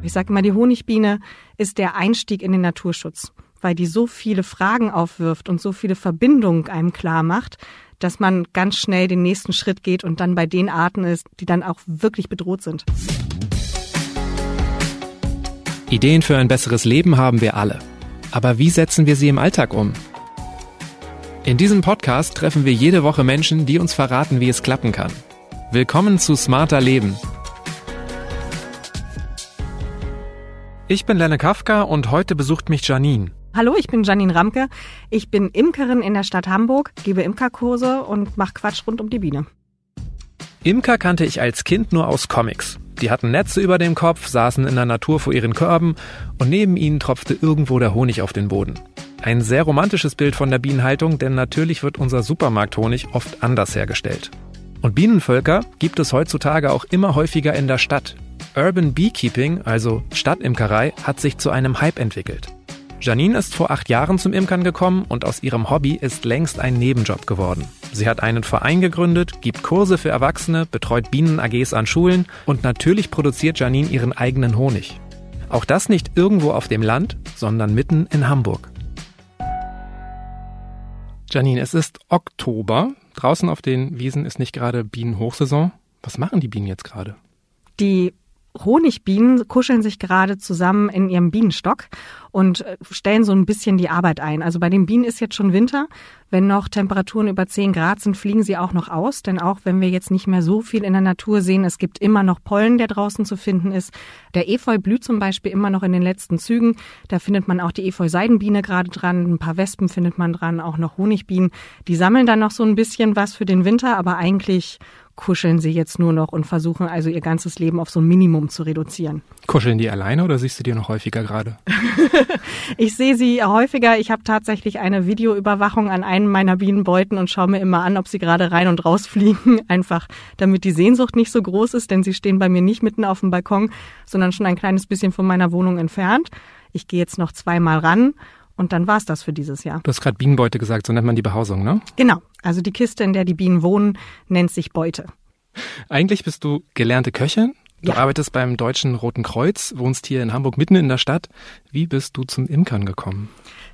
Ich sage immer, die Honigbiene ist der Einstieg in den Naturschutz, weil die so viele Fragen aufwirft und so viele Verbindungen einem klar macht, dass man ganz schnell den nächsten Schritt geht und dann bei den Arten ist, die dann auch wirklich bedroht sind. Ideen für ein besseres Leben haben wir alle. Aber wie setzen wir sie im Alltag um? In diesem Podcast treffen wir jede Woche Menschen, die uns verraten, wie es klappen kann. Willkommen zu Smarter Leben. Ich bin Lenne Kafka und heute besucht mich Janine. Hallo, ich bin Janine Ramke. Ich bin Imkerin in der Stadt Hamburg, gebe Imkerkurse und mache Quatsch rund um die Biene. Imker kannte ich als Kind nur aus Comics. Die hatten Netze über dem Kopf, saßen in der Natur vor ihren Körben und neben ihnen tropfte irgendwo der Honig auf den Boden. Ein sehr romantisches Bild von der Bienenhaltung, denn natürlich wird unser Supermarkthonig oft anders hergestellt. Und Bienenvölker gibt es heutzutage auch immer häufiger in der Stadt. Urban Beekeeping, also Stadtimkerei, hat sich zu einem Hype entwickelt. Janine ist vor acht Jahren zum Imkern gekommen und aus ihrem Hobby ist längst ein Nebenjob geworden. Sie hat einen Verein gegründet, gibt Kurse für Erwachsene, betreut Bienen-AGs an Schulen und natürlich produziert Janine ihren eigenen Honig. Auch das nicht irgendwo auf dem Land, sondern mitten in Hamburg. Janine, es ist Oktober. Draußen auf den Wiesen ist nicht gerade Bienenhochsaison. Was machen die Bienen jetzt gerade? Die Honigbienen kuscheln sich gerade zusammen in ihrem Bienenstock und äh, stellen so ein bisschen die Arbeit ein. Also bei den Bienen ist jetzt schon Winter. Wenn noch Temperaturen über 10 Grad sind, fliegen sie auch noch aus. Denn auch wenn wir jetzt nicht mehr so viel in der Natur sehen, es gibt immer noch Pollen, der draußen zu finden ist. Der Efeu blüht zum Beispiel immer noch in den letzten Zügen. Da findet man auch die Efeu-Seidenbiene gerade dran. Ein paar Wespen findet man dran, auch noch Honigbienen. Die sammeln dann noch so ein bisschen was für den Winter, aber eigentlich kuscheln sie jetzt nur noch und versuchen also ihr ganzes Leben auf so ein Minimum zu reduzieren. Kuscheln die alleine oder siehst du die noch häufiger gerade? ich sehe sie häufiger. Ich habe tatsächlich eine Videoüberwachung an einem meiner Bienenbeuten und schaue mir immer an, ob sie gerade rein und raus fliegen. Einfach damit die Sehnsucht nicht so groß ist, denn sie stehen bei mir nicht mitten auf dem Balkon, sondern schon ein kleines bisschen von meiner Wohnung entfernt. Ich gehe jetzt noch zweimal ran und dann war's das für dieses Jahr. Du hast gerade Bienenbeute gesagt, so nennt man die Behausung, ne? Genau. Also die Kiste, in der die Bienen wohnen, nennt sich Beute. Eigentlich bist du gelernte Köchin. Du ja. arbeitest beim Deutschen Roten Kreuz, wohnst hier in Hamburg mitten in der Stadt. Wie bist du zum Imkern gekommen?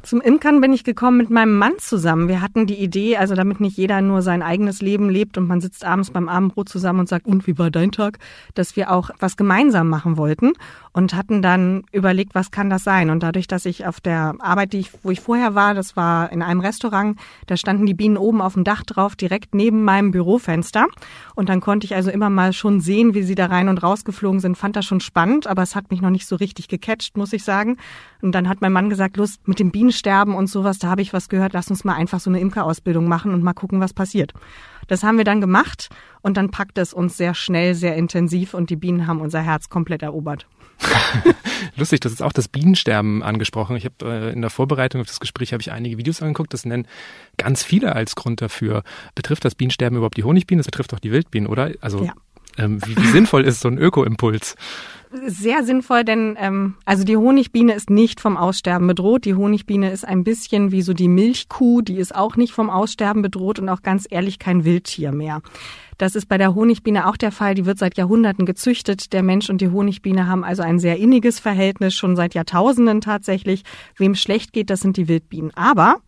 Zum Imkern bin ich gekommen mit meinem Mann zusammen. Wir hatten die Idee, also damit nicht jeder nur sein eigenes Leben lebt und man sitzt abends beim Abendbrot zusammen und sagt, und wie war dein Tag, dass wir auch was gemeinsam machen wollten und hatten dann überlegt, was kann das sein? Und dadurch, dass ich auf der Arbeit, die ich, wo ich vorher war, das war in einem Restaurant, da standen die Bienen oben auf dem Dach drauf, direkt neben meinem Bürofenster. Und dann konnte ich also immer mal schon sehen, wie sie da rein und rausgeflogen sind. Fand das schon spannend, aber es hat mich noch nicht so richtig gecatcht, muss ich sagen. Und dann hat mein Mann gesagt, los, mit dem Bienensterben und sowas, da habe ich was gehört, lass uns mal einfach so eine Imkerausbildung machen und mal gucken, was passiert. Das haben wir dann gemacht und dann packte es uns sehr schnell, sehr intensiv und die Bienen haben unser Herz komplett erobert. Lustig, du hast auch das Bienensterben angesprochen. Ich habe äh, in der Vorbereitung auf das Gespräch habe ich einige Videos angeguckt. Das nennen ganz viele als Grund dafür. Betrifft das Bienensterben überhaupt die Honigbienen? Das betrifft auch die Wildbienen, oder? Also ja. Ähm, wie, wie sinnvoll ist so ein Ökoimpuls? sehr sinnvoll, denn ähm, also die Honigbiene ist nicht vom Aussterben bedroht. Die Honigbiene ist ein bisschen wie so die Milchkuh, die ist auch nicht vom Aussterben bedroht und auch ganz ehrlich kein Wildtier mehr. Das ist bei der Honigbiene auch der Fall. Die wird seit Jahrhunderten gezüchtet. Der Mensch und die Honigbiene haben also ein sehr inniges Verhältnis, schon seit Jahrtausenden tatsächlich. Wem schlecht geht, das sind die Wildbienen. Aber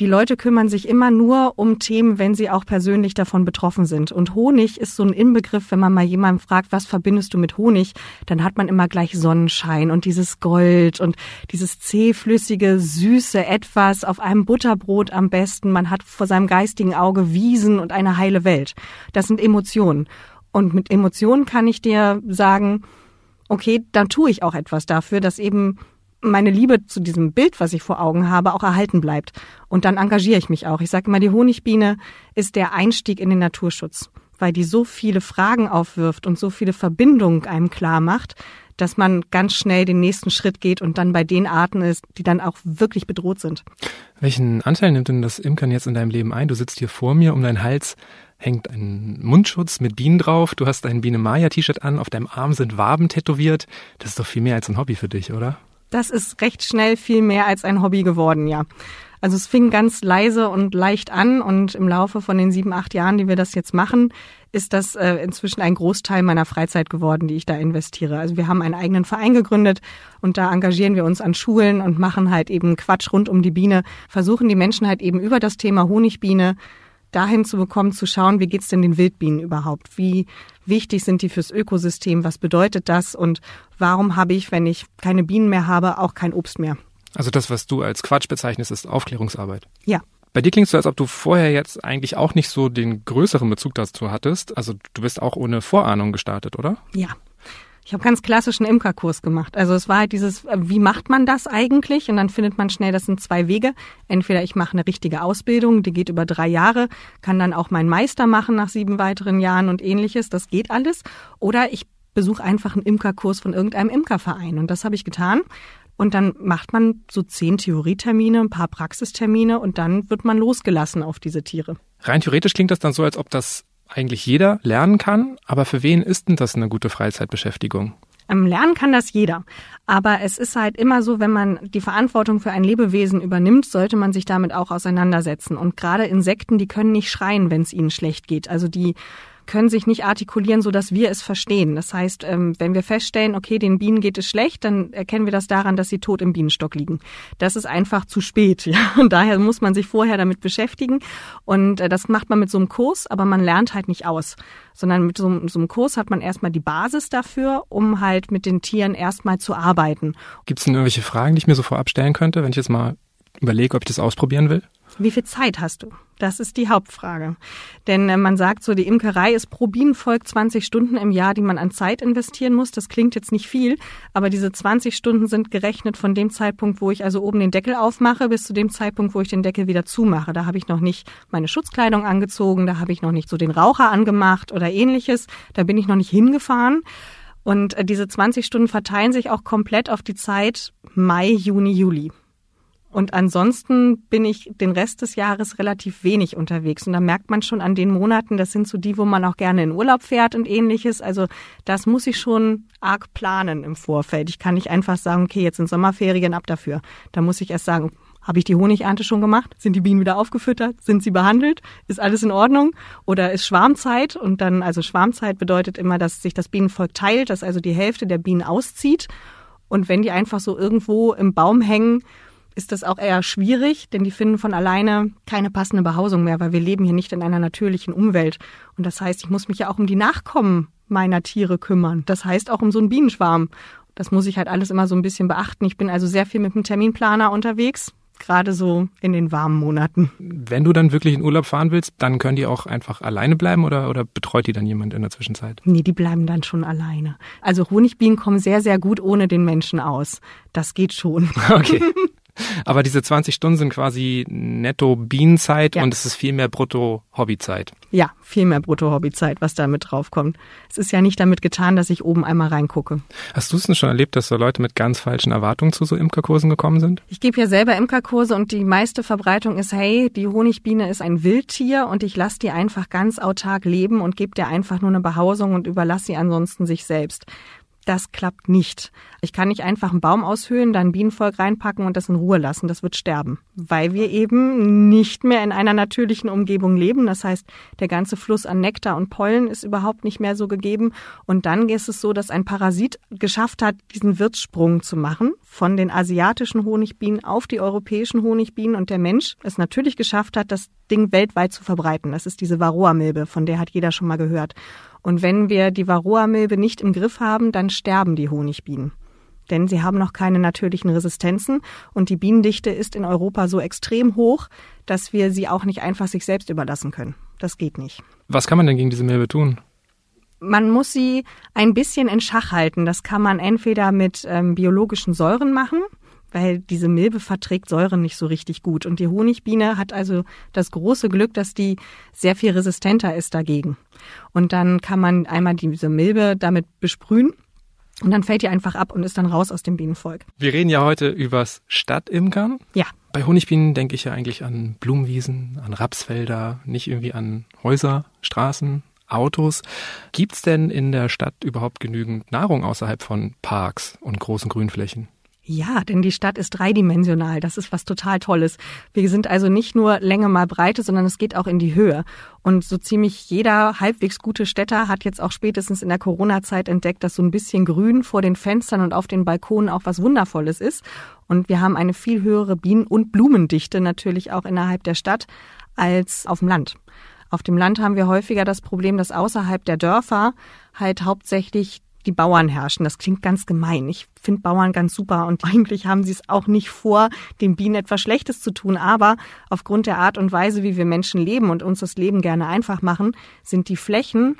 die Leute kümmern sich immer nur um Themen, wenn sie auch persönlich davon betroffen sind. Und Honig ist so ein Inbegriff, wenn man mal jemanden fragt, was verbindest du mit Honig, dann hat man immer gleich Sonnenschein und dieses Gold und dieses zähflüssige, süße Etwas auf einem Butterbrot am besten. Man hat vor seinem geistigen Auge Wiesen und eine heile Welt. Das sind Emotionen. Und mit Emotionen kann ich dir sagen, okay, dann tue ich auch etwas dafür, dass eben meine Liebe zu diesem Bild, was ich vor Augen habe, auch erhalten bleibt. Und dann engagiere ich mich auch. Ich sage immer, die Honigbiene ist der Einstieg in den Naturschutz, weil die so viele Fragen aufwirft und so viele Verbindungen einem klar macht, dass man ganz schnell den nächsten Schritt geht und dann bei den Arten ist, die dann auch wirklich bedroht sind. Welchen Anteil nimmt denn das Imkern jetzt in deinem Leben ein? Du sitzt hier vor mir, um deinen Hals hängt ein Mundschutz mit Bienen drauf, du hast ein Biene Maya T-Shirt an, auf deinem Arm sind Waben tätowiert. Das ist doch viel mehr als ein Hobby für dich, oder? Das ist recht schnell viel mehr als ein Hobby geworden, ja. Also es fing ganz leise und leicht an und im Laufe von den sieben, acht Jahren, die wir das jetzt machen, ist das äh, inzwischen ein Großteil meiner Freizeit geworden, die ich da investiere. Also wir haben einen eigenen Verein gegründet und da engagieren wir uns an Schulen und machen halt eben Quatsch rund um die Biene, versuchen die Menschen halt eben über das Thema Honigbiene dahin zu bekommen, zu schauen, wie geht's denn den Wildbienen überhaupt? Wie wichtig sind die fürs Ökosystem? Was bedeutet das? Und warum habe ich, wenn ich keine Bienen mehr habe, auch kein Obst mehr? Also das, was du als Quatsch bezeichnest, ist Aufklärungsarbeit. Ja. Bei dir klingst du, als ob du vorher jetzt eigentlich auch nicht so den größeren Bezug dazu hattest. Also du bist auch ohne Vorahnung gestartet, oder? Ja, ich habe ganz klassischen Imkerkurs gemacht. Also es war halt dieses, äh, wie macht man das eigentlich? Und dann findet man schnell, das sind zwei Wege. Entweder ich mache eine richtige Ausbildung, die geht über drei Jahre, kann dann auch meinen Meister machen nach sieben weiteren Jahren und ähnliches. Das geht alles. Oder ich besuche einfach einen Imkerkurs von irgendeinem Imkerverein. Und das habe ich getan. Und dann macht man so zehn Theorietermine, ein paar Praxistermine und dann wird man losgelassen auf diese Tiere. Rein theoretisch klingt das dann so, als ob das eigentlich jeder lernen kann, aber für wen ist denn das eine gute Freizeitbeschäftigung? Ähm, lernen kann das jeder. Aber es ist halt immer so, wenn man die Verantwortung für ein Lebewesen übernimmt, sollte man sich damit auch auseinandersetzen. Und gerade Insekten, die können nicht schreien, wenn es ihnen schlecht geht. Also die können sich nicht artikulieren, so dass wir es verstehen. Das heißt, ähm, wenn wir feststellen, okay, den Bienen geht es schlecht, dann erkennen wir das daran, dass sie tot im Bienenstock liegen. Das ist einfach zu spät. Ja? Und daher muss man sich vorher damit beschäftigen. Und äh, das macht man mit so einem Kurs, aber man lernt halt nicht aus, sondern mit so, so einem Kurs hat man erstmal die Basis dafür, um halt mit den Tieren erstmal zu arbeiten. Gibt es denn irgendwelche Fragen, die ich mir so vorab stellen könnte, wenn ich jetzt mal überlege, ob ich das ausprobieren will? Wie viel Zeit hast du? Das ist die Hauptfrage. Denn äh, man sagt so, die Imkerei ist pro Bienenvolk 20 Stunden im Jahr, die man an Zeit investieren muss. Das klingt jetzt nicht viel, aber diese 20 Stunden sind gerechnet von dem Zeitpunkt, wo ich also oben den Deckel aufmache, bis zu dem Zeitpunkt, wo ich den Deckel wieder zumache. Da habe ich noch nicht meine Schutzkleidung angezogen, da habe ich noch nicht so den Raucher angemacht oder ähnliches. Da bin ich noch nicht hingefahren. Und äh, diese 20 Stunden verteilen sich auch komplett auf die Zeit Mai, Juni, Juli. Und ansonsten bin ich den Rest des Jahres relativ wenig unterwegs. Und da merkt man schon an den Monaten, das sind so die, wo man auch gerne in Urlaub fährt und ähnliches. Also das muss ich schon arg planen im Vorfeld. Ich kann nicht einfach sagen, okay, jetzt sind Sommerferien ab dafür. Da muss ich erst sagen, habe ich die Honigernte schon gemacht? Sind die Bienen wieder aufgefüttert? Sind sie behandelt? Ist alles in Ordnung? Oder ist Schwarmzeit? Und dann, also Schwarmzeit bedeutet immer, dass sich das Bienenvolk teilt, dass also die Hälfte der Bienen auszieht. Und wenn die einfach so irgendwo im Baum hängen, ist das auch eher schwierig, denn die finden von alleine keine passende Behausung mehr, weil wir leben hier nicht in einer natürlichen Umwelt. Und das heißt, ich muss mich ja auch um die Nachkommen meiner Tiere kümmern. Das heißt auch um so einen Bienenschwarm. Das muss ich halt alles immer so ein bisschen beachten. Ich bin also sehr viel mit dem Terminplaner unterwegs, gerade so in den warmen Monaten. Wenn du dann wirklich in Urlaub fahren willst, dann können die auch einfach alleine bleiben oder, oder betreut die dann jemand in der Zwischenzeit? Nee, die bleiben dann schon alleine. Also Honigbienen kommen sehr, sehr gut ohne den Menschen aus. Das geht schon. Okay. Aber diese 20 Stunden sind quasi netto Bienenzeit ja. und es ist viel mehr brutto Hobbyzeit. Ja, viel mehr brutto Hobbyzeit, was da mit draufkommt. Es ist ja nicht damit getan, dass ich oben einmal reingucke. Hast du es denn schon erlebt, dass so Leute mit ganz falschen Erwartungen zu so Imkerkursen gekommen sind? Ich gebe ja selber Imkerkurse und die meiste Verbreitung ist, hey, die Honigbiene ist ein Wildtier und ich lasse die einfach ganz autark leben und gebe dir einfach nur eine Behausung und überlasse sie ansonsten sich selbst. Das klappt nicht. Ich kann nicht einfach einen Baum aushöhlen, dann Bienenvolk reinpacken und das in Ruhe lassen. Das wird sterben, weil wir eben nicht mehr in einer natürlichen Umgebung leben. Das heißt, der ganze Fluss an Nektar und Pollen ist überhaupt nicht mehr so gegeben. Und dann ist es so, dass ein Parasit geschafft hat, diesen Wirtssprung zu machen von den asiatischen Honigbienen auf die europäischen Honigbienen und der Mensch es natürlich geschafft hat, das Ding weltweit zu verbreiten. Das ist diese Varroa-Milbe, von der hat jeder schon mal gehört. Und wenn wir die Varroa-Milbe nicht im Griff haben, dann sterben die Honigbienen. Denn sie haben noch keine natürlichen Resistenzen und die Bienendichte ist in Europa so extrem hoch, dass wir sie auch nicht einfach sich selbst überlassen können. Das geht nicht. Was kann man denn gegen diese Milbe tun? Man muss sie ein bisschen in Schach halten. Das kann man entweder mit ähm, biologischen Säuren machen weil diese Milbe verträgt Säuren nicht so richtig gut. Und die Honigbiene hat also das große Glück, dass die sehr viel resistenter ist dagegen. Und dann kann man einmal diese Milbe damit besprühen. Und dann fällt die einfach ab und ist dann raus aus dem Bienenvolk. Wir reden ja heute übers Stadtimkern. Ja. Bei Honigbienen denke ich ja eigentlich an Blumenwiesen, an Rapsfelder, nicht irgendwie an Häuser, Straßen, Autos. Gibt's denn in der Stadt überhaupt genügend Nahrung außerhalb von Parks und großen Grünflächen? Ja, denn die Stadt ist dreidimensional. Das ist was total Tolles. Wir sind also nicht nur Länge mal Breite, sondern es geht auch in die Höhe. Und so ziemlich jeder halbwegs gute Städter hat jetzt auch spätestens in der Corona-Zeit entdeckt, dass so ein bisschen Grün vor den Fenstern und auf den Balkonen auch was Wundervolles ist. Und wir haben eine viel höhere Bienen- und Blumendichte natürlich auch innerhalb der Stadt als auf dem Land. Auf dem Land haben wir häufiger das Problem, dass außerhalb der Dörfer halt hauptsächlich die Bauern herrschen. Das klingt ganz gemein. Ich finde Bauern ganz super und eigentlich haben sie es auch nicht vor, den Bienen etwas Schlechtes zu tun. Aber aufgrund der Art und Weise, wie wir Menschen leben und uns das Leben gerne einfach machen, sind die Flächen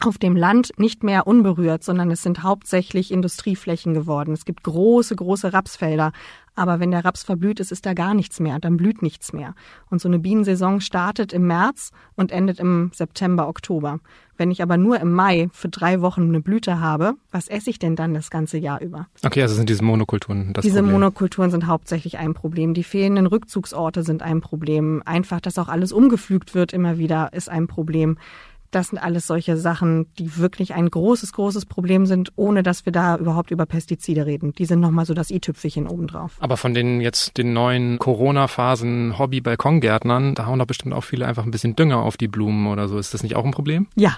auf dem Land nicht mehr unberührt, sondern es sind hauptsächlich Industrieflächen geworden. Es gibt große, große Rapsfelder. Aber wenn der Raps verblüht ist, ist da gar nichts mehr, dann blüht nichts mehr. Und so eine Bienensaison startet im März und endet im September, Oktober. Wenn ich aber nur im Mai für drei Wochen eine Blüte habe, was esse ich denn dann das ganze Jahr über? Okay, also sind diese Monokulturen das Diese Problem. Monokulturen sind hauptsächlich ein Problem. Die fehlenden Rückzugsorte sind ein Problem. Einfach, dass auch alles umgepflügt wird immer wieder, ist ein Problem. Das sind alles solche Sachen, die wirklich ein großes, großes Problem sind, ohne dass wir da überhaupt über Pestizide reden. Die sind nochmal so das i-Tüpfelchen obendrauf. Aber von den jetzt den neuen Corona-Phasen Hobby-Balkongärtnern, da hauen doch bestimmt auch viele einfach ein bisschen Dünger auf die Blumen oder so. Ist das nicht auch ein Problem? Ja.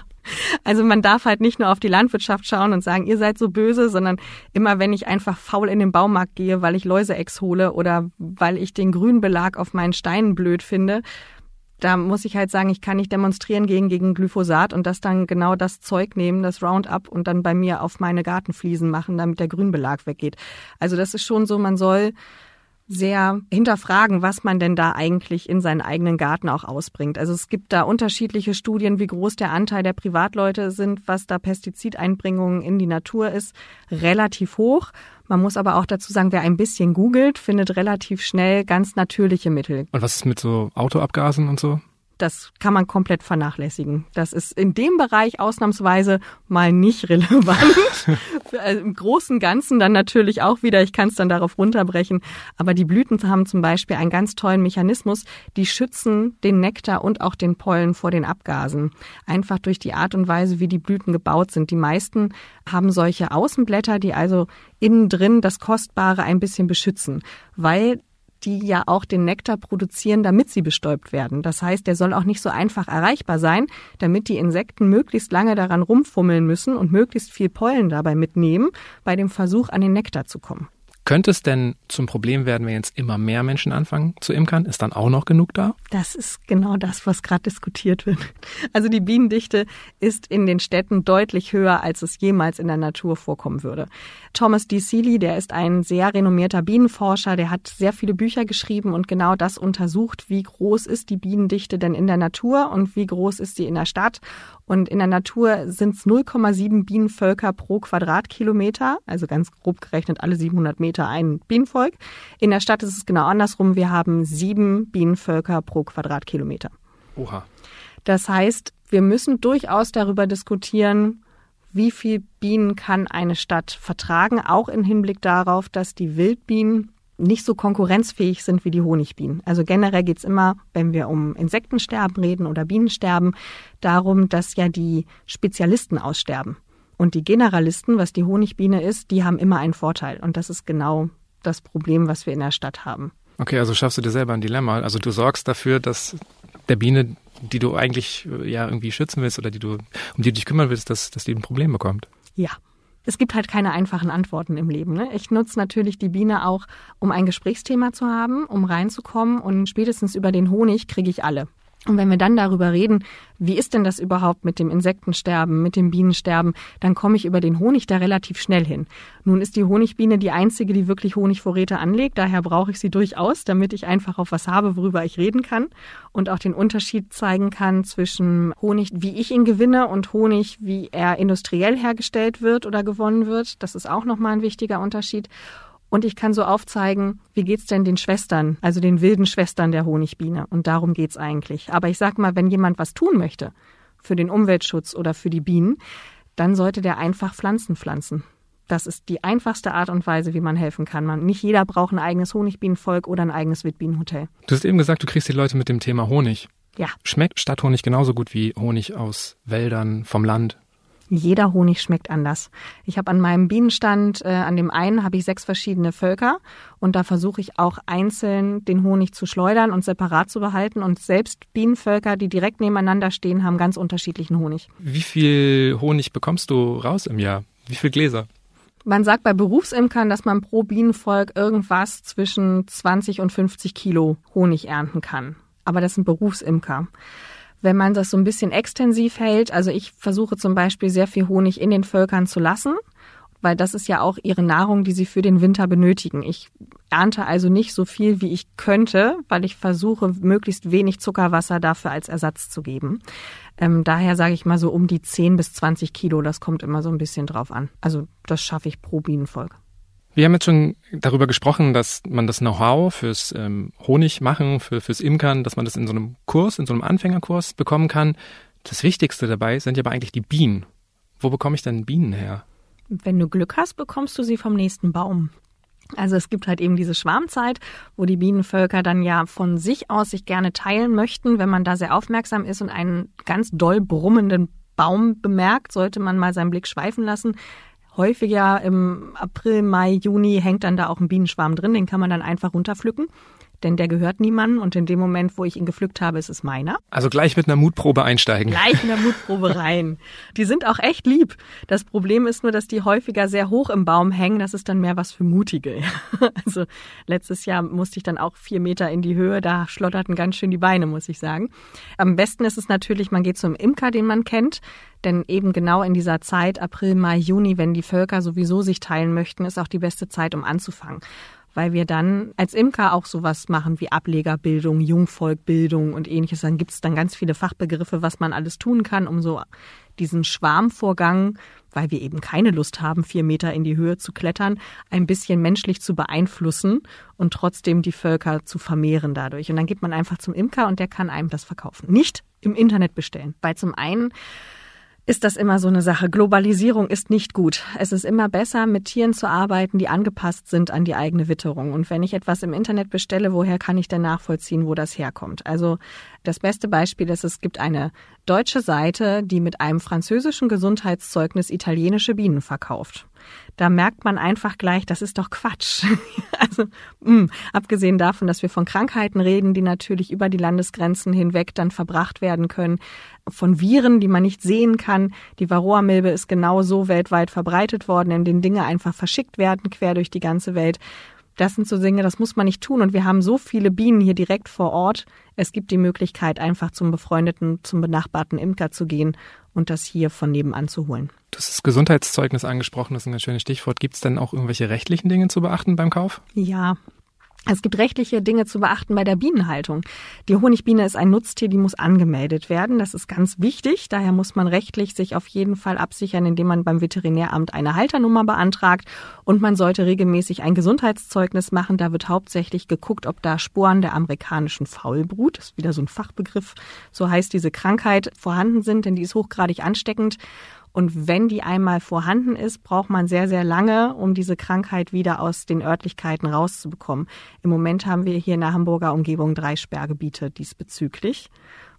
Also man darf halt nicht nur auf die Landwirtschaft schauen und sagen, ihr seid so böse, sondern immer wenn ich einfach faul in den Baumarkt gehe, weil ich Läuseex hole oder weil ich den Grünbelag auf meinen Steinen blöd finde, da muss ich halt sagen, ich kann nicht demonstrieren gegen, gegen Glyphosat und das dann genau das Zeug nehmen, das Roundup und dann bei mir auf meine Gartenfliesen machen, damit der Grünbelag weggeht. Also das ist schon so, man soll sehr hinterfragen, was man denn da eigentlich in seinen eigenen Garten auch ausbringt. Also es gibt da unterschiedliche Studien, wie groß der Anteil der Privatleute sind, was da Pestizideinbringungen in die Natur ist, relativ hoch. Man muss aber auch dazu sagen, wer ein bisschen googelt, findet relativ schnell ganz natürliche Mittel. Und was ist mit so Autoabgasen und so? Das kann man komplett vernachlässigen. Das ist in dem Bereich ausnahmsweise mal nicht relevant. Also Im großen Ganzen dann natürlich auch wieder, ich kann es dann darauf runterbrechen, aber die Blüten haben zum Beispiel einen ganz tollen Mechanismus, die schützen den Nektar und auch den Pollen vor den Abgasen. Einfach durch die Art und Weise, wie die Blüten gebaut sind. Die meisten haben solche Außenblätter, die also innen drin das Kostbare ein bisschen beschützen, weil die ja auch den Nektar produzieren, damit sie bestäubt werden. Das heißt, der soll auch nicht so einfach erreichbar sein, damit die Insekten möglichst lange daran rumfummeln müssen und möglichst viel Pollen dabei mitnehmen, bei dem Versuch an den Nektar zu kommen. Könnte es denn zum Problem werden, wenn jetzt immer mehr Menschen anfangen zu imkern? Ist dann auch noch genug da? Das ist genau das, was gerade diskutiert wird. Also die Bienendichte ist in den Städten deutlich höher, als es jemals in der Natur vorkommen würde. Thomas D. Seeley, der ist ein sehr renommierter Bienenforscher, der hat sehr viele Bücher geschrieben und genau das untersucht, wie groß ist die Bienendichte denn in der Natur und wie groß ist sie in der Stadt. Und in der Natur sind es 0,7 Bienenvölker pro Quadratkilometer, also ganz grob gerechnet alle 700 Meter ein Bienenvolk. In der Stadt ist es genau andersrum. Wir haben sieben Bienenvölker pro Quadratkilometer. Oha. Das heißt, wir müssen durchaus darüber diskutieren, wie viel Bienen kann eine Stadt vertragen, auch im Hinblick darauf, dass die Wildbienen nicht so konkurrenzfähig sind wie die Honigbienen. Also generell geht's immer, wenn wir um Insektensterben reden oder Bienensterben, darum, dass ja die Spezialisten aussterben. Und die Generalisten, was die Honigbiene ist, die haben immer einen Vorteil. Und das ist genau das Problem, was wir in der Stadt haben. Okay, also schaffst du dir selber ein Dilemma. Also du sorgst dafür, dass der Biene, die du eigentlich äh, ja irgendwie schützen willst oder die du, um die du dich kümmern willst, dass, dass die ein Problem bekommt. Ja, es gibt halt keine einfachen Antworten im Leben. Ne? Ich nutze natürlich die Biene auch, um ein Gesprächsthema zu haben, um reinzukommen und spätestens über den Honig kriege ich alle. Und wenn wir dann darüber reden, wie ist denn das überhaupt mit dem Insektensterben, mit dem Bienensterben, dann komme ich über den Honig da relativ schnell hin. Nun ist die Honigbiene die einzige, die wirklich Honigvorräte anlegt, daher brauche ich sie durchaus, damit ich einfach auf was habe, worüber ich reden kann und auch den Unterschied zeigen kann zwischen Honig, wie ich ihn gewinne und Honig, wie er industriell hergestellt wird oder gewonnen wird. Das ist auch nochmal ein wichtiger Unterschied. Und ich kann so aufzeigen, wie geht's denn den Schwestern, also den wilden Schwestern der Honigbiene. Und darum geht's eigentlich. Aber ich sag mal, wenn jemand was tun möchte für den Umweltschutz oder für die Bienen, dann sollte der einfach Pflanzen pflanzen. Das ist die einfachste Art und Weise, wie man helfen kann. Man, nicht jeder braucht ein eigenes Honigbienenvolk oder ein eigenes Wildbienenhotel. Du hast eben gesagt, du kriegst die Leute mit dem Thema Honig. Ja. Schmeckt Stadthonig genauso gut wie Honig aus Wäldern vom Land? Jeder Honig schmeckt anders. Ich habe an meinem Bienenstand, äh, an dem einen habe ich sechs verschiedene Völker und da versuche ich auch einzeln den Honig zu schleudern und separat zu behalten. Und selbst Bienenvölker, die direkt nebeneinander stehen, haben ganz unterschiedlichen Honig. Wie viel Honig bekommst du raus im Jahr? Wie viel Gläser? Man sagt bei Berufsimkern, dass man pro Bienenvolk irgendwas zwischen 20 und 50 Kilo Honig ernten kann. Aber das sind Berufsimker wenn man das so ein bisschen extensiv hält. Also ich versuche zum Beispiel sehr viel Honig in den Völkern zu lassen, weil das ist ja auch ihre Nahrung, die sie für den Winter benötigen. Ich ernte also nicht so viel, wie ich könnte, weil ich versuche, möglichst wenig Zuckerwasser dafür als Ersatz zu geben. Ähm, daher sage ich mal so um die 10 bis 20 Kilo, das kommt immer so ein bisschen drauf an. Also das schaffe ich pro Bienenvolk. Wir haben jetzt schon darüber gesprochen, dass man das Know-how fürs ähm, Honigmachen, für, fürs Imkern, dass man das in so einem Kurs, in so einem Anfängerkurs bekommen kann. Das Wichtigste dabei sind ja aber eigentlich die Bienen. Wo bekomme ich denn Bienen her? Wenn du Glück hast, bekommst du sie vom nächsten Baum. Also es gibt halt eben diese Schwarmzeit, wo die Bienenvölker dann ja von sich aus sich gerne teilen möchten. Wenn man da sehr aufmerksam ist und einen ganz doll brummenden Baum bemerkt, sollte man mal seinen Blick schweifen lassen häufiger im April, Mai, Juni hängt dann da auch ein Bienenschwarm drin, den kann man dann einfach runterpflücken denn der gehört niemandem und in dem Moment, wo ich ihn gepflückt habe, ist es meiner. Also gleich mit einer Mutprobe einsteigen. Gleich in der Mutprobe rein. Die sind auch echt lieb. Das Problem ist nur, dass die häufiger sehr hoch im Baum hängen. Das ist dann mehr was für Mutige. Also letztes Jahr musste ich dann auch vier Meter in die Höhe. Da schlotterten ganz schön die Beine, muss ich sagen. Am besten ist es natürlich, man geht zum Imker, den man kennt. Denn eben genau in dieser Zeit, April, Mai, Juni, wenn die Völker sowieso sich teilen möchten, ist auch die beste Zeit, um anzufangen weil wir dann als Imker auch sowas machen wie Ablegerbildung, Jungvolkbildung und ähnliches. Dann gibt es dann ganz viele Fachbegriffe, was man alles tun kann, um so diesen Schwarmvorgang, weil wir eben keine Lust haben, vier Meter in die Höhe zu klettern, ein bisschen menschlich zu beeinflussen und trotzdem die Völker zu vermehren dadurch. Und dann geht man einfach zum Imker und der kann einem das verkaufen. Nicht im Internet bestellen, weil zum einen ist das immer so eine Sache. Globalisierung ist nicht gut. Es ist immer besser, mit Tieren zu arbeiten, die angepasst sind an die eigene Witterung. Und wenn ich etwas im Internet bestelle, woher kann ich denn nachvollziehen, wo das herkommt? Also das beste Beispiel ist, es gibt eine deutsche Seite, die mit einem französischen Gesundheitszeugnis italienische Bienen verkauft. Da merkt man einfach gleich, das ist doch Quatsch. also mh, mm, abgesehen davon, dass wir von Krankheiten reden, die natürlich über die Landesgrenzen hinweg dann verbracht werden können, von Viren, die man nicht sehen kann. Die Varroa-Milbe ist genauso weltweit verbreitet worden, indem Dinge einfach verschickt werden quer durch die ganze Welt. Das sind so Dinge, das muss man nicht tun. Und wir haben so viele Bienen hier direkt vor Ort. Es gibt die Möglichkeit, einfach zum befreundeten, zum benachbarten Imker zu gehen und das hier von nebenan zu holen. Du hast das Gesundheitszeugnis angesprochen, das ist ein ganz schönes Stichwort. Gibt es denn auch irgendwelche rechtlichen Dinge zu beachten beim Kauf? Ja, es gibt rechtliche Dinge zu beachten bei der Bienenhaltung. Die Honigbiene ist ein Nutztier, die muss angemeldet werden. Das ist ganz wichtig. Daher muss man rechtlich sich auf jeden Fall absichern, indem man beim Veterinäramt eine Halternummer beantragt. Und man sollte regelmäßig ein Gesundheitszeugnis machen. Da wird hauptsächlich geguckt, ob da Sporen der amerikanischen Faulbrut, das ist wieder so ein Fachbegriff, so heißt diese Krankheit, vorhanden sind, denn die ist hochgradig ansteckend. Und wenn die einmal vorhanden ist, braucht man sehr, sehr lange, um diese Krankheit wieder aus den Örtlichkeiten rauszubekommen. Im Moment haben wir hier in der Hamburger Umgebung drei Sperrgebiete diesbezüglich.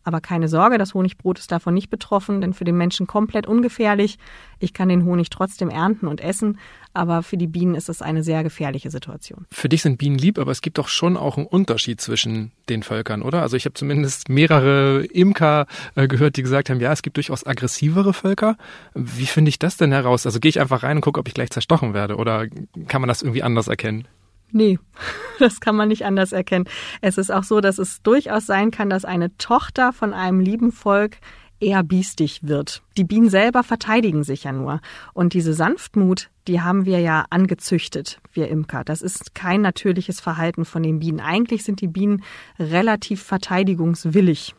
Aber keine Sorge, das Honigbrot ist davon nicht betroffen, denn für den Menschen komplett ungefährlich. Ich kann den Honig trotzdem ernten und essen, aber für die Bienen ist es eine sehr gefährliche Situation. Für dich sind Bienen lieb, aber es gibt doch schon auch einen Unterschied zwischen den Völkern, oder? Also ich habe zumindest mehrere Imker äh, gehört, die gesagt haben, ja, es gibt durchaus aggressivere Völker. Wie finde ich das denn heraus? Also gehe ich einfach rein und gucke, ob ich gleich zerstochen werde oder kann man das irgendwie anders erkennen? Nee, das kann man nicht anders erkennen. Es ist auch so, dass es durchaus sein kann, dass eine Tochter von einem lieben Volk eher biestig wird. Die Bienen selber verteidigen sich ja nur. Und diese Sanftmut, die haben wir ja angezüchtet, wir Imker. Das ist kein natürliches Verhalten von den Bienen. Eigentlich sind die Bienen relativ verteidigungswillig.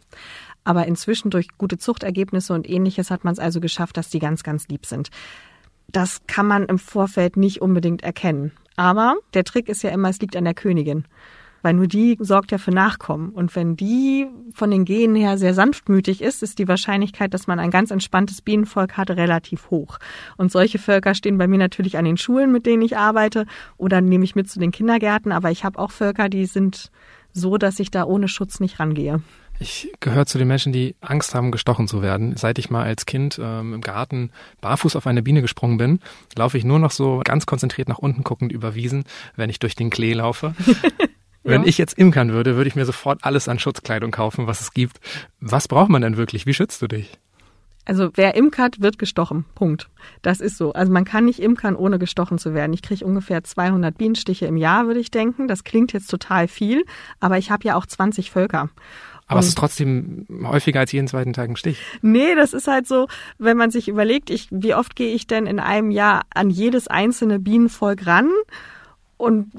Aber inzwischen durch gute Zuchtergebnisse und ähnliches hat man es also geschafft, dass die ganz, ganz lieb sind. Das kann man im Vorfeld nicht unbedingt erkennen. Aber der Trick ist ja immer, es liegt an der Königin. Weil nur die sorgt ja für Nachkommen. Und wenn die von den Genen her sehr sanftmütig ist, ist die Wahrscheinlichkeit, dass man ein ganz entspanntes Bienenvolk hat, relativ hoch. Und solche Völker stehen bei mir natürlich an den Schulen, mit denen ich arbeite, oder nehme ich mit zu den Kindergärten. Aber ich habe auch Völker, die sind so, dass ich da ohne Schutz nicht rangehe. Ich gehöre zu den Menschen, die Angst haben, gestochen zu werden. Seit ich mal als Kind ähm, im Garten barfuß auf eine Biene gesprungen bin, laufe ich nur noch so ganz konzentriert nach unten guckend über Wiesen, wenn ich durch den Klee laufe. Wenn ich jetzt imkern würde, würde ich mir sofort alles an Schutzkleidung kaufen, was es gibt. Was braucht man denn wirklich? Wie schützt du dich? Also wer imkert, wird gestochen. Punkt. Das ist so. Also man kann nicht imkern, ohne gestochen zu werden. Ich kriege ungefähr 200 Bienenstiche im Jahr, würde ich denken. Das klingt jetzt total viel, aber ich habe ja auch 20 Völker. Aber es ist trotzdem häufiger als jeden zweiten Tag ein Stich. Nee, das ist halt so, wenn man sich überlegt, ich, wie oft gehe ich denn in einem Jahr an jedes einzelne Bienenvolk ran? Und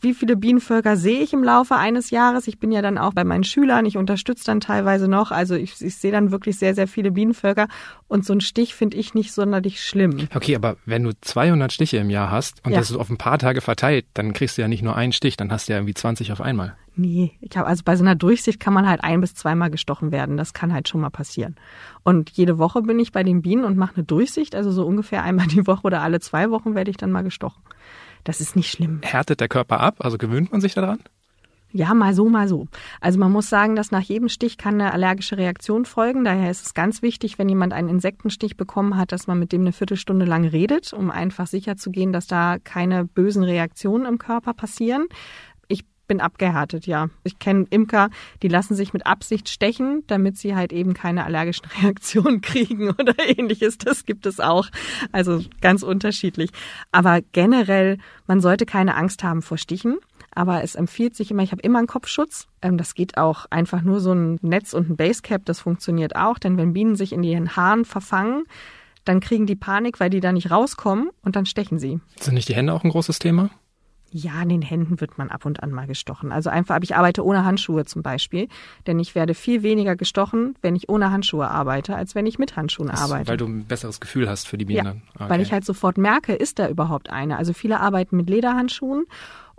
wie viele Bienenvölker sehe ich im Laufe eines Jahres? Ich bin ja dann auch bei meinen Schülern, ich unterstütze dann teilweise noch. Also ich, ich sehe dann wirklich sehr, sehr viele Bienenvölker. Und so ein Stich finde ich nicht sonderlich schlimm. Okay, aber wenn du 200 Stiche im Jahr hast und ja. das ist auf ein paar Tage verteilt, dann kriegst du ja nicht nur einen Stich, dann hast du ja irgendwie 20 auf einmal. Nee, ich habe also bei so einer Durchsicht kann man halt ein bis zweimal gestochen werden. Das kann halt schon mal passieren. Und jede Woche bin ich bei den Bienen und mache eine Durchsicht, also so ungefähr einmal die Woche oder alle zwei Wochen werde ich dann mal gestochen. Das ist nicht schlimm. Härtet der Körper ab? Also gewöhnt man sich daran? Ja, mal so, mal so. Also man muss sagen, dass nach jedem Stich kann eine allergische Reaktion folgen. Daher ist es ganz wichtig, wenn jemand einen Insektenstich bekommen hat, dass man mit dem eine Viertelstunde lang redet, um einfach sicherzugehen, dass da keine bösen Reaktionen im Körper passieren bin abgehärtet, ja. Ich kenne Imker, die lassen sich mit Absicht stechen, damit sie halt eben keine allergischen Reaktionen kriegen oder ähnliches. Das gibt es auch. Also ganz unterschiedlich. Aber generell, man sollte keine Angst haben vor Stichen. Aber es empfiehlt sich immer, ich habe immer einen Kopfschutz. Ähm, das geht auch einfach nur so ein Netz und ein Basecap, das funktioniert auch. Denn wenn Bienen sich in ihren Haaren verfangen, dann kriegen die Panik, weil die da nicht rauskommen und dann stechen sie. Sind nicht die Hände auch ein großes Thema? Ja, an den Händen wird man ab und an mal gestochen. Also einfach, aber ich arbeite ohne Handschuhe zum Beispiel, denn ich werde viel weniger gestochen, wenn ich ohne Handschuhe arbeite, als wenn ich mit Handschuhen das, arbeite. Weil du ein besseres Gefühl hast für die Bienen. Ja, okay. weil ich halt sofort merke, ist da überhaupt eine. Also viele arbeiten mit Lederhandschuhen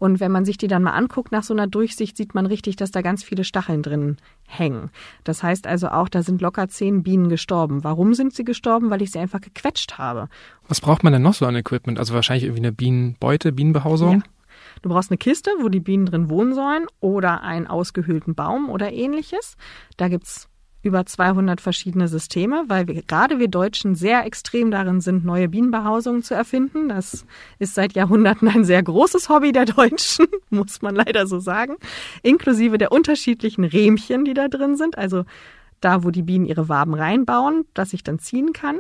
und wenn man sich die dann mal anguckt nach so einer Durchsicht, sieht man richtig, dass da ganz viele Stacheln drin hängen. Das heißt also auch, da sind locker zehn Bienen gestorben. Warum sind sie gestorben? Weil ich sie einfach gequetscht habe. Was braucht man denn noch so an Equipment? Also wahrscheinlich irgendwie eine Bienenbeute, Bienenbehausung? Ja. Du brauchst eine Kiste, wo die Bienen drin wohnen sollen oder einen ausgehöhlten Baum oder ähnliches. Da gibt's über 200 verschiedene Systeme, weil wir, gerade wir Deutschen sehr extrem darin sind, neue Bienenbehausungen zu erfinden. Das ist seit Jahrhunderten ein sehr großes Hobby der Deutschen, muss man leider so sagen, inklusive der unterschiedlichen Rähmchen, die da drin sind. Also da, wo die Bienen ihre Waben reinbauen, dass ich dann ziehen kann.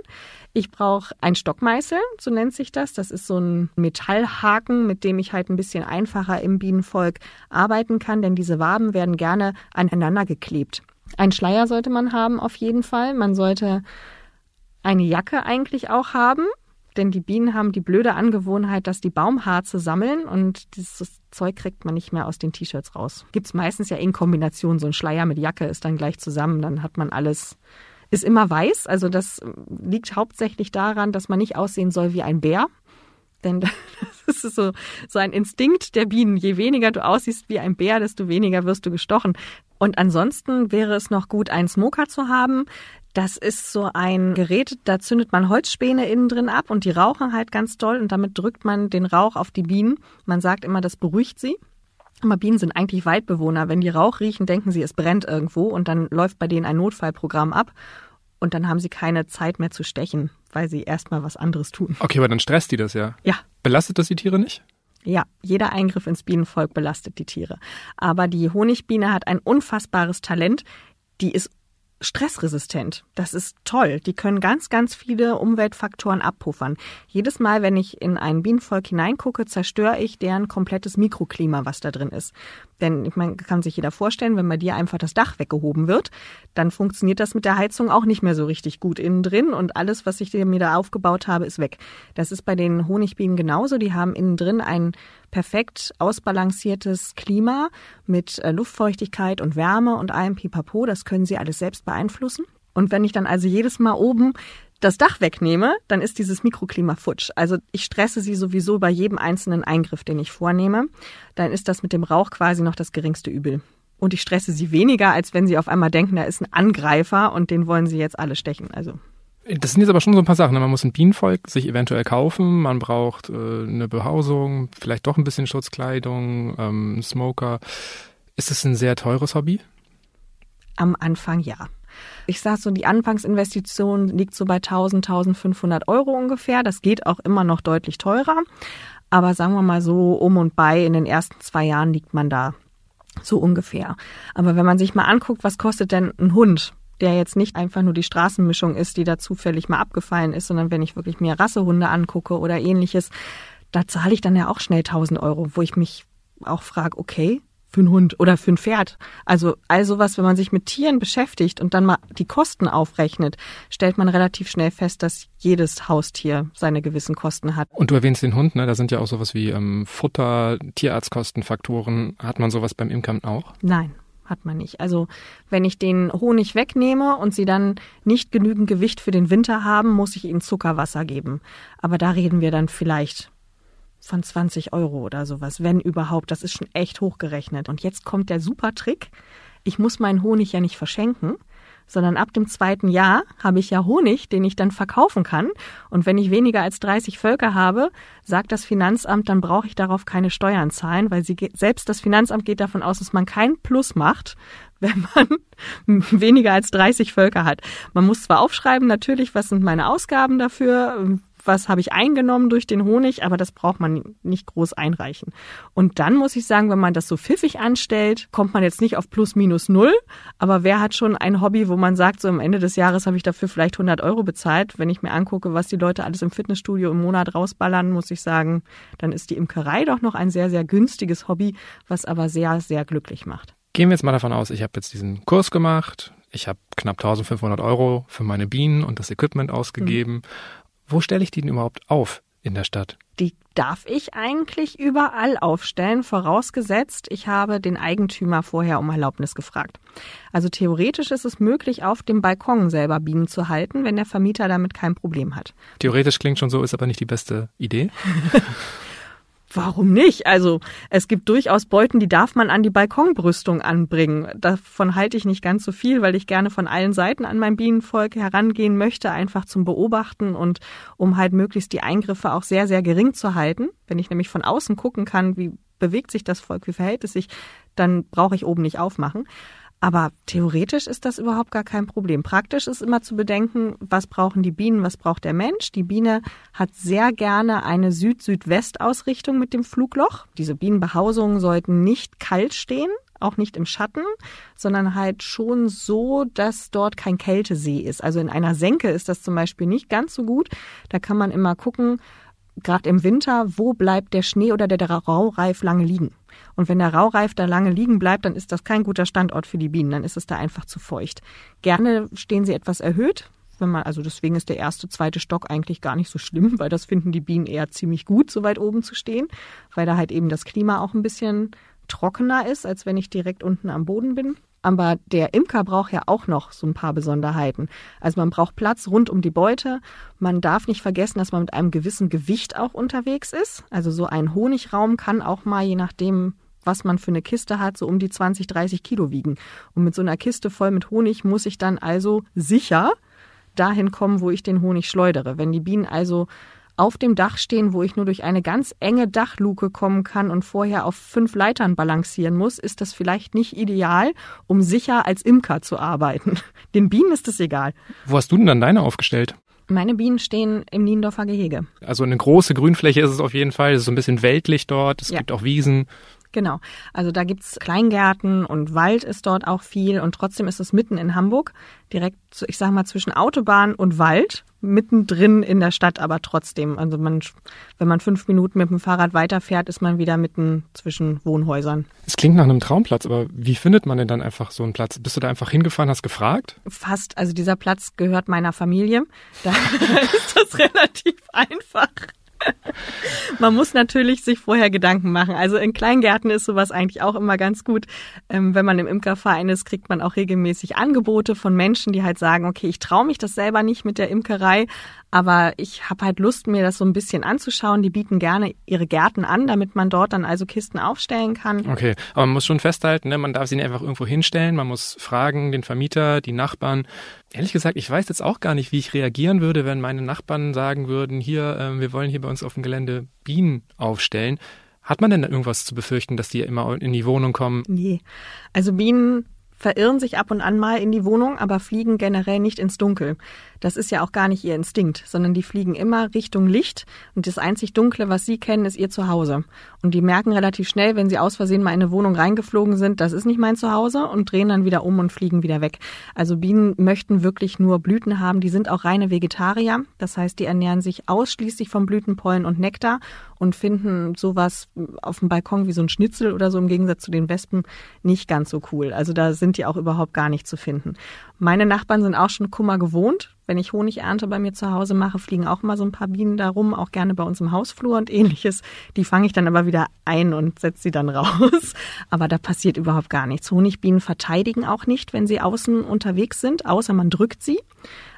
Ich brauche ein Stockmeißel, so nennt sich das. Das ist so ein Metallhaken, mit dem ich halt ein bisschen einfacher im Bienenvolk arbeiten kann, denn diese Waben werden gerne aneinander geklebt. Ein Schleier sollte man haben auf jeden Fall. Man sollte eine Jacke eigentlich auch haben, denn die Bienen haben die blöde Angewohnheit, dass die Baumharze sammeln und dieses Zeug kriegt man nicht mehr aus den T-Shirts raus. Gibt's meistens ja in Kombination, so ein Schleier mit Jacke ist dann gleich zusammen, dann hat man alles, ist immer weiß. Also das liegt hauptsächlich daran, dass man nicht aussehen soll wie ein Bär. Denn das ist so, so ein Instinkt der Bienen. Je weniger du aussiehst wie ein Bär, desto weniger wirst du gestochen. Und ansonsten wäre es noch gut, einen Smoker zu haben, das ist so ein Gerät, da zündet man Holzspäne innen drin ab und die rauchen halt ganz doll und damit drückt man den Rauch auf die Bienen. Man sagt immer, das beruhigt sie. Aber Bienen sind eigentlich Waldbewohner. Wenn die Rauch riechen, denken sie, es brennt irgendwo und dann läuft bei denen ein Notfallprogramm ab und dann haben sie keine Zeit mehr zu stechen, weil sie erstmal was anderes tun. Okay, aber dann stresst die das ja. Ja. Belastet das die Tiere nicht? Ja, jeder Eingriff ins Bienenvolk belastet die Tiere. Aber die Honigbiene hat ein unfassbares Talent. Die ist stressresistent. Das ist toll. Die können ganz, ganz viele Umweltfaktoren abpuffern. Jedes Mal, wenn ich in ein Bienenvolk hineingucke, zerstöre ich deren komplettes Mikroklima, was da drin ist. Denn ich meine, kann sich jeder vorstellen, wenn bei dir einfach das Dach weggehoben wird, dann funktioniert das mit der Heizung auch nicht mehr so richtig gut innen drin und alles, was ich mir da aufgebaut habe, ist weg. Das ist bei den Honigbienen genauso. Die haben innen drin ein perfekt ausbalanciertes Klima mit äh, Luftfeuchtigkeit und Wärme und allem Pipapo. Das können sie alles selbst beeinflussen. Und wenn ich dann also jedes Mal oben das Dach wegnehme, dann ist dieses Mikroklima futsch. Also ich stresse sie sowieso bei jedem einzelnen Eingriff, den ich vornehme. Dann ist das mit dem Rauch quasi noch das geringste Übel. Und ich stresse sie weniger, als wenn sie auf einmal denken, da ist ein Angreifer und den wollen sie jetzt alle stechen. Also das sind jetzt aber schon so ein paar Sachen. Ne? Man muss ein Bienenvolk sich eventuell kaufen, man braucht äh, eine Behausung, vielleicht doch ein bisschen Schutzkleidung, ähm, Smoker. Ist das ein sehr teures Hobby? Am Anfang ja. Ich sage so, die Anfangsinvestition liegt so bei 1000, 1500 Euro ungefähr. Das geht auch immer noch deutlich teurer. Aber sagen wir mal so, um und bei in den ersten zwei Jahren liegt man da so ungefähr. Aber wenn man sich mal anguckt, was kostet denn ein Hund? Der jetzt nicht einfach nur die Straßenmischung ist, die da zufällig mal abgefallen ist, sondern wenn ich wirklich mir Rassehunde angucke oder ähnliches, da zahle ich dann ja auch schnell 1000 Euro, wo ich mich auch frage, okay, für einen Hund oder für ein Pferd. Also all sowas, wenn man sich mit Tieren beschäftigt und dann mal die Kosten aufrechnet, stellt man relativ schnell fest, dass jedes Haustier seine gewissen Kosten hat. Und du erwähnst den Hund, ne? Da sind ja auch sowas wie ähm, Futter, Tierarztkostenfaktoren. Hat man sowas beim Imkern auch? Nein. Hat man nicht. Also wenn ich den Honig wegnehme und sie dann nicht genügend Gewicht für den Winter haben, muss ich ihnen Zuckerwasser geben. Aber da reden wir dann vielleicht von 20 Euro oder sowas, wenn überhaupt. Das ist schon echt hochgerechnet. Und jetzt kommt der super Trick. Ich muss meinen Honig ja nicht verschenken, sondern ab dem zweiten Jahr habe ich ja Honig, den ich dann verkaufen kann. Und wenn ich weniger als 30 Völker habe, sagt das Finanzamt, dann brauche ich darauf keine Steuern zahlen, weil sie selbst das Finanzamt geht davon aus, dass man kein Plus macht, wenn man weniger als 30 Völker hat. Man muss zwar aufschreiben, natürlich, was sind meine Ausgaben dafür, was habe ich eingenommen durch den Honig, aber das braucht man nicht groß einreichen. Und dann muss ich sagen, wenn man das so pfiffig anstellt, kommt man jetzt nicht auf plus minus null, aber wer hat schon ein Hobby, wo man sagt, so am Ende des Jahres habe ich dafür vielleicht 100 Euro bezahlt. Wenn ich mir angucke, was die Leute alles im Fitnessstudio im Monat rausballern, muss ich sagen, dann ist die Imkerei doch noch ein sehr, sehr günstiges Hobby, was aber sehr, sehr glücklich macht. Gehen wir jetzt mal davon aus, ich habe jetzt diesen Kurs gemacht, ich habe knapp 1500 Euro für meine Bienen und das Equipment ausgegeben. Mhm. Wo stelle ich die denn überhaupt auf in der Stadt? Die darf ich eigentlich überall aufstellen, vorausgesetzt, ich habe den Eigentümer vorher um Erlaubnis gefragt. Also theoretisch ist es möglich, auf dem Balkon selber Bienen zu halten, wenn der Vermieter damit kein Problem hat. Theoretisch klingt schon so, ist aber nicht die beste Idee. Warum nicht? Also es gibt durchaus Beuten, die darf man an die Balkonbrüstung anbringen. Davon halte ich nicht ganz so viel, weil ich gerne von allen Seiten an mein Bienenvolk herangehen möchte, einfach zum Beobachten und um halt möglichst die Eingriffe auch sehr, sehr gering zu halten. Wenn ich nämlich von außen gucken kann, wie bewegt sich das Volk, wie verhält es sich, dann brauche ich oben nicht aufmachen. Aber theoretisch ist das überhaupt gar kein Problem. Praktisch ist immer zu bedenken, was brauchen die Bienen, was braucht der Mensch. Die Biene hat sehr gerne eine Süd-Südwest-Ausrichtung mit dem Flugloch. Diese Bienenbehausungen sollten nicht kalt stehen, auch nicht im Schatten, sondern halt schon so, dass dort kein Kältesee ist. Also in einer Senke ist das zum Beispiel nicht ganz so gut. Da kann man immer gucken, gerade im Winter, wo bleibt der Schnee oder der Raureif lange liegen. Und wenn der Raureif da lange liegen bleibt, dann ist das kein guter Standort für die Bienen, dann ist es da einfach zu feucht. Gerne stehen sie etwas erhöht, wenn man, also deswegen ist der erste, zweite Stock eigentlich gar nicht so schlimm, weil das finden die Bienen eher ziemlich gut, so weit oben zu stehen, weil da halt eben das Klima auch ein bisschen trockener ist, als wenn ich direkt unten am Boden bin. Aber der Imker braucht ja auch noch so ein paar Besonderheiten. Also man braucht Platz rund um die Beute. Man darf nicht vergessen, dass man mit einem gewissen Gewicht auch unterwegs ist. Also so ein Honigraum kann auch mal, je nachdem, was man für eine Kiste hat, so um die 20, 30 Kilo wiegen. Und mit so einer Kiste voll mit Honig muss ich dann also sicher dahin kommen, wo ich den Honig schleudere. Wenn die Bienen also auf dem Dach stehen, wo ich nur durch eine ganz enge Dachluke kommen kann und vorher auf fünf Leitern balancieren muss, ist das vielleicht nicht ideal, um sicher als Imker zu arbeiten. Den Bienen ist es egal. Wo hast du denn dann deine aufgestellt? Meine Bienen stehen im Niendorfer Gehege. Also eine große Grünfläche ist es auf jeden Fall. Es ist so ein bisschen weltlich dort. Es ja. gibt auch Wiesen. Genau. Also da gibt's Kleingärten und Wald ist dort auch viel und trotzdem ist es mitten in Hamburg, direkt, ich sag mal, zwischen Autobahn und Wald, mittendrin in der Stadt, aber trotzdem. Also man, wenn man fünf Minuten mit dem Fahrrad weiterfährt, ist man wieder mitten zwischen Wohnhäusern. Es klingt nach einem Traumplatz, aber wie findet man denn dann einfach so einen Platz? Bist du da einfach hingefahren, hast gefragt? Fast. Also dieser Platz gehört meiner Familie. Da ist das relativ einfach. Man muss natürlich sich vorher Gedanken machen. Also in Kleingärten ist sowas eigentlich auch immer ganz gut. Ähm, wenn man im Imkerverein ist, kriegt man auch regelmäßig Angebote von Menschen, die halt sagen, okay, ich traue mich das selber nicht mit der Imkerei, aber ich habe halt Lust, mir das so ein bisschen anzuschauen. Die bieten gerne ihre Gärten an, damit man dort dann also Kisten aufstellen kann. Okay, aber man muss schon festhalten, ne? man darf sie nicht einfach irgendwo hinstellen. Man muss fragen, den Vermieter, die Nachbarn. Ehrlich gesagt, ich weiß jetzt auch gar nicht, wie ich reagieren würde, wenn meine Nachbarn sagen würden, hier, äh, wir wollen hier bei uns auf dem Gelände Bienen aufstellen. Hat man denn irgendwas zu befürchten, dass die immer in die Wohnung kommen? Nee. Also Bienen verirren sich ab und an mal in die Wohnung, aber fliegen generell nicht ins Dunkel. Das ist ja auch gar nicht ihr Instinkt, sondern die fliegen immer Richtung Licht und das einzig Dunkle, was sie kennen, ist ihr Zuhause. Und die merken relativ schnell, wenn sie aus Versehen mal in eine Wohnung reingeflogen sind, das ist nicht mein Zuhause und drehen dann wieder um und fliegen wieder weg. Also Bienen möchten wirklich nur Blüten haben, die sind auch reine Vegetarier, das heißt, die ernähren sich ausschließlich vom Blütenpollen und Nektar und finden sowas auf dem Balkon wie so ein Schnitzel oder so im Gegensatz zu den Wespen nicht ganz so cool. Also da sind die auch überhaupt gar nicht zu finden. Meine Nachbarn sind auch schon Kummer gewohnt. Wenn ich Honigernte bei mir zu Hause mache, fliegen auch mal so ein paar Bienen da auch gerne bei uns im Hausflur und ähnliches. Die fange ich dann aber wieder ein und setze sie dann raus. Aber da passiert überhaupt gar nichts. Honigbienen verteidigen auch nicht, wenn sie außen unterwegs sind, außer man drückt sie.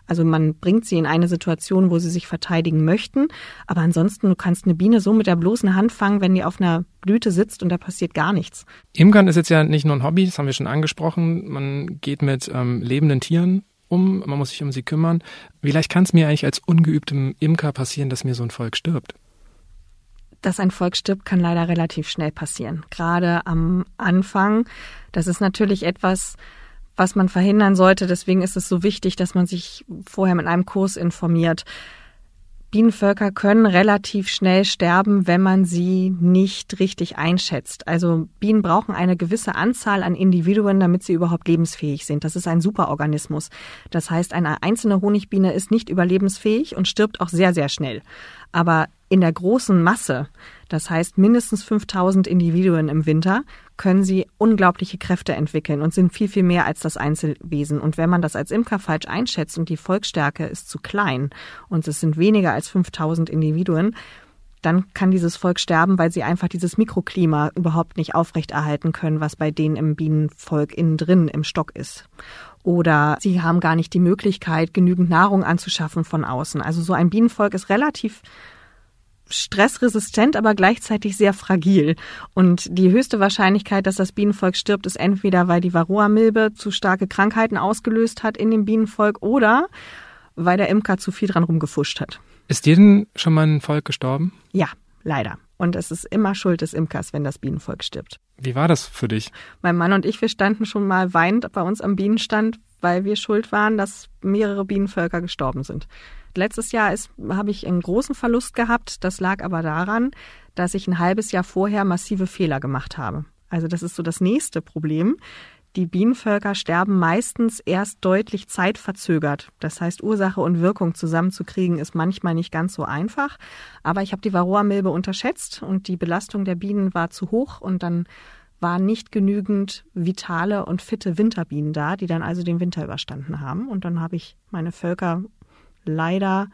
Also man bringt sie in eine Situation, wo sie sich verteidigen möchten. Aber ansonsten, du kannst eine Biene so mit der bloßen Hand fangen, wenn die auf einer Blüte sitzt und da passiert gar nichts. Imkern ist jetzt ja nicht nur ein Hobby, das haben wir schon angesprochen. Man geht mit ähm, lebenden Tieren um, man muss sich um sie kümmern. Vielleicht kann es mir eigentlich als ungeübtem Imker passieren, dass mir so ein Volk stirbt. Dass ein Volk stirbt, kann leider relativ schnell passieren. Gerade am Anfang. Das ist natürlich etwas, was man verhindern sollte. Deswegen ist es so wichtig, dass man sich vorher mit einem Kurs informiert. Bienenvölker können relativ schnell sterben, wenn man sie nicht richtig einschätzt. Also Bienen brauchen eine gewisse Anzahl an Individuen, damit sie überhaupt lebensfähig sind. Das ist ein Superorganismus. Das heißt, eine einzelne Honigbiene ist nicht überlebensfähig und stirbt auch sehr, sehr schnell. Aber in der großen Masse, das heißt mindestens 5000 Individuen im Winter, können sie unglaubliche Kräfte entwickeln und sind viel, viel mehr als das Einzelwesen. Und wenn man das als Imker falsch einschätzt und die Volksstärke ist zu klein und es sind weniger als 5000 Individuen, dann kann dieses Volk sterben, weil sie einfach dieses Mikroklima überhaupt nicht aufrechterhalten können, was bei denen im Bienenvolk innen drin im Stock ist. Oder sie haben gar nicht die Möglichkeit, genügend Nahrung anzuschaffen von außen. Also so ein Bienenvolk ist relativ stressresistent, aber gleichzeitig sehr fragil. Und die höchste Wahrscheinlichkeit, dass das Bienenvolk stirbt, ist entweder, weil die Varroa-Milbe zu starke Krankheiten ausgelöst hat in dem Bienenvolk oder weil der Imker zu viel dran rumgefuscht hat. Ist dir denn schon mal ein Volk gestorben? Ja, leider. Und es ist immer Schuld des Imkers, wenn das Bienenvolk stirbt. Wie war das für dich? Mein Mann und ich, wir standen schon mal weinend bei uns am Bienenstand, weil wir schuld waren, dass mehrere Bienenvölker gestorben sind. Letztes Jahr habe ich einen großen Verlust gehabt. Das lag aber daran, dass ich ein halbes Jahr vorher massive Fehler gemacht habe. Also das ist so das nächste Problem. Die Bienenvölker sterben meistens erst deutlich zeitverzögert. Das heißt, Ursache und Wirkung zusammenzukriegen ist manchmal nicht ganz so einfach. Aber ich habe die Varroa-Milbe unterschätzt und die Belastung der Bienen war zu hoch und dann waren nicht genügend vitale und fitte Winterbienen da, die dann also den Winter überstanden haben. Und dann habe ich meine Völker leider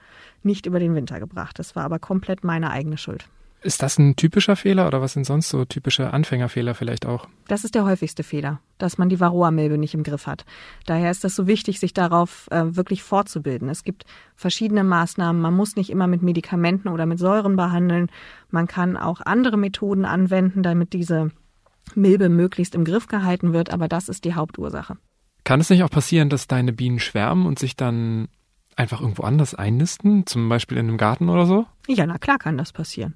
nicht über den Winter gebracht. Das war aber komplett meine eigene Schuld. Ist das ein typischer Fehler oder was sind sonst so typische Anfängerfehler vielleicht auch? Das ist der häufigste Fehler, dass man die Varroa-Milbe nicht im Griff hat. Daher ist das so wichtig, sich darauf äh, wirklich fortzubilden. Es gibt verschiedene Maßnahmen. Man muss nicht immer mit Medikamenten oder mit Säuren behandeln. Man kann auch andere Methoden anwenden, damit diese Milbe möglichst im Griff gehalten wird. Aber das ist die Hauptursache. Kann es nicht auch passieren, dass deine Bienen schwärmen und sich dann einfach irgendwo anders einnisten, zum Beispiel in einem Garten oder so? Ja, na klar kann das passieren.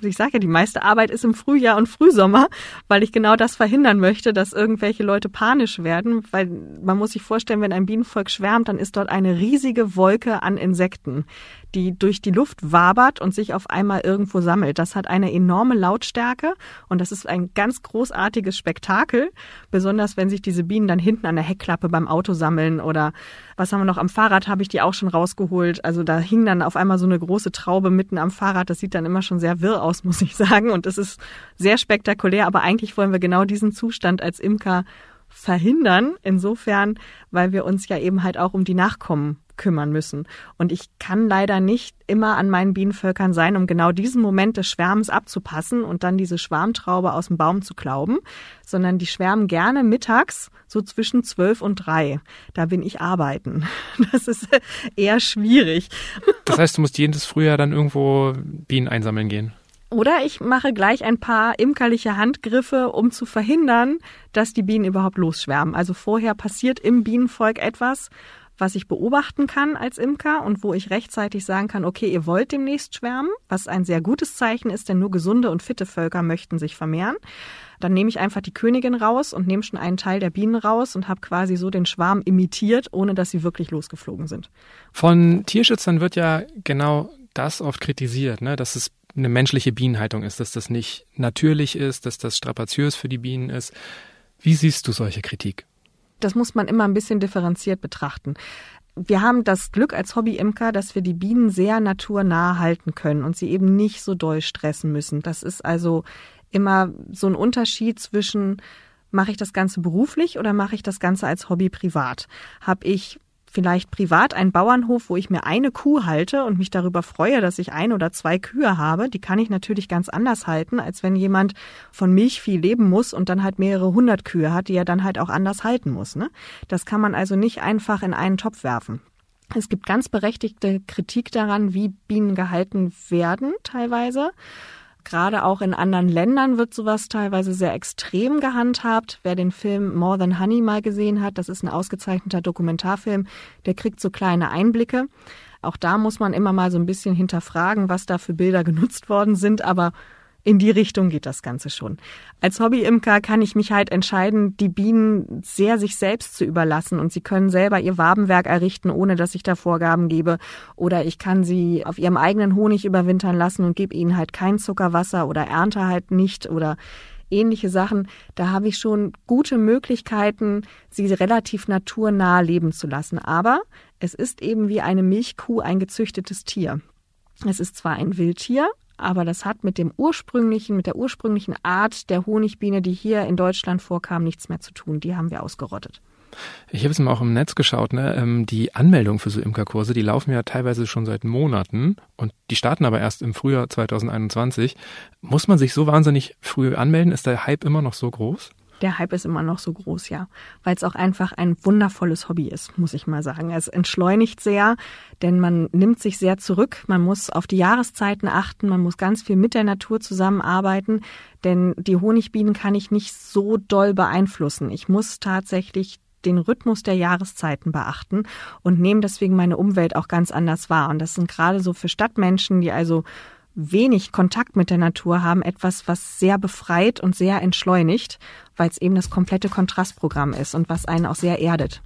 Ich sage ja, die meiste Arbeit ist im Frühjahr und Frühsommer, weil ich genau das verhindern möchte, dass irgendwelche Leute panisch werden, weil man muss sich vorstellen, wenn ein Bienenvolk schwärmt, dann ist dort eine riesige Wolke an Insekten die durch die Luft wabert und sich auf einmal irgendwo sammelt. Das hat eine enorme Lautstärke und das ist ein ganz großartiges Spektakel, besonders wenn sich diese Bienen dann hinten an der Heckklappe beim Auto sammeln oder was haben wir noch am Fahrrad, habe ich die auch schon rausgeholt. Also da hing dann auf einmal so eine große Traube mitten am Fahrrad. Das sieht dann immer schon sehr wirr aus, muss ich sagen. Und es ist sehr spektakulär, aber eigentlich wollen wir genau diesen Zustand als Imker verhindern. Insofern, weil wir uns ja eben halt auch um die Nachkommen kümmern müssen. Und ich kann leider nicht immer an meinen Bienenvölkern sein, um genau diesen Moment des Schwärmens abzupassen und dann diese Schwarmtraube aus dem Baum zu klauben, sondern die schwärmen gerne mittags so zwischen zwölf und drei. Da bin ich arbeiten. Das ist eher schwierig. Das heißt, du musst jedes Frühjahr dann irgendwo Bienen einsammeln gehen. Oder ich mache gleich ein paar imkerliche Handgriffe, um zu verhindern, dass die Bienen überhaupt losschwärmen. Also vorher passiert im Bienenvolk etwas, was ich beobachten kann als Imker und wo ich rechtzeitig sagen kann, okay, ihr wollt demnächst schwärmen, was ein sehr gutes Zeichen ist, denn nur gesunde und fitte Völker möchten sich vermehren. Dann nehme ich einfach die Königin raus und nehme schon einen Teil der Bienen raus und habe quasi so den Schwarm imitiert, ohne dass sie wirklich losgeflogen sind. Von Tierschützern wird ja genau das oft kritisiert, ne? dass es eine menschliche Bienenhaltung ist, dass das nicht natürlich ist, dass das strapaziös für die Bienen ist. Wie siehst du solche Kritik? Das muss man immer ein bisschen differenziert betrachten. Wir haben das Glück als Hobby-Imker, dass wir die Bienen sehr naturnah halten können und sie eben nicht so doll stressen müssen. Das ist also immer so ein Unterschied zwischen mache ich das Ganze beruflich oder mache ich das Ganze als Hobby privat? Habe ich vielleicht privat einen Bauernhof, wo ich mir eine Kuh halte und mich darüber freue, dass ich ein oder zwei Kühe habe, die kann ich natürlich ganz anders halten, als wenn jemand von Milchvieh leben muss und dann halt mehrere hundert Kühe hat, die er dann halt auch anders halten muss. Ne? Das kann man also nicht einfach in einen Topf werfen. Es gibt ganz berechtigte Kritik daran, wie Bienen gehalten werden teilweise. Gerade auch in anderen Ländern wird sowas teilweise sehr extrem gehandhabt. Wer den Film More Than Honey mal gesehen hat, das ist ein ausgezeichneter Dokumentarfilm, der kriegt so kleine Einblicke. Auch da muss man immer mal so ein bisschen hinterfragen, was da für Bilder genutzt worden sind, aber in die Richtung geht das Ganze schon. Als Hobbyimker kann ich mich halt entscheiden, die Bienen sehr sich selbst zu überlassen und sie können selber ihr Wabenwerk errichten, ohne dass ich da Vorgaben gebe. Oder ich kann sie auf ihrem eigenen Honig überwintern lassen und gebe ihnen halt kein Zuckerwasser oder ernte halt nicht oder ähnliche Sachen. Da habe ich schon gute Möglichkeiten, sie relativ naturnah leben zu lassen. Aber es ist eben wie eine Milchkuh ein gezüchtetes Tier. Es ist zwar ein Wildtier, aber das hat mit dem ursprünglichen, mit der ursprünglichen Art der Honigbiene, die hier in Deutschland vorkam, nichts mehr zu tun. Die haben wir ausgerottet. Ich habe es mal auch im Netz geschaut, ne? Ähm, die Anmeldung für so Imkerkurse, die laufen ja teilweise schon seit Monaten und die starten aber erst im Frühjahr 2021. Muss man sich so wahnsinnig früh anmelden? Ist der Hype immer noch so groß? Der Hype ist immer noch so groß, ja. Weil es auch einfach ein wundervolles Hobby ist, muss ich mal sagen. Es entschleunigt sehr, denn man nimmt sich sehr zurück. Man muss auf die Jahreszeiten achten. Man muss ganz viel mit der Natur zusammenarbeiten. Denn die Honigbienen kann ich nicht so doll beeinflussen. Ich muss tatsächlich den Rhythmus der Jahreszeiten beachten und nehme deswegen meine Umwelt auch ganz anders wahr. Und das sind gerade so für Stadtmenschen, die also wenig Kontakt mit der Natur haben, etwas, was sehr befreit und sehr entschleunigt, weil es eben das komplette Kontrastprogramm ist und was einen auch sehr erdet.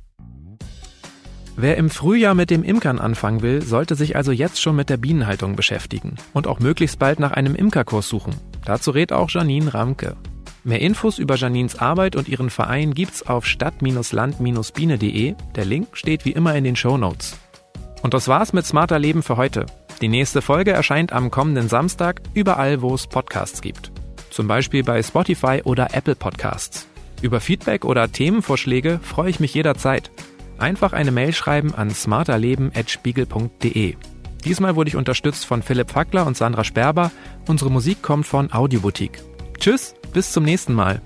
Wer im Frühjahr mit dem Imkern anfangen will, sollte sich also jetzt schon mit der Bienenhaltung beschäftigen und auch möglichst bald nach einem Imkerkurs suchen. Dazu rät auch Janine Ramke. Mehr Infos über Janines Arbeit und ihren Verein gibt's auf stadt-land-biene.de. Der Link steht wie immer in den Show Notes. Und das war's mit Smarter Leben für heute. Die nächste Folge erscheint am kommenden Samstag überall, wo es Podcasts gibt. Zum Beispiel bei Spotify oder Apple Podcasts. Über Feedback oder Themenvorschläge freue ich mich jederzeit. Einfach eine Mail schreiben an smarterleben.spiegel.de. Diesmal wurde ich unterstützt von Philipp Fackler und Sandra Sperber. Unsere Musik kommt von Audioboutique. Tschüss, bis zum nächsten Mal.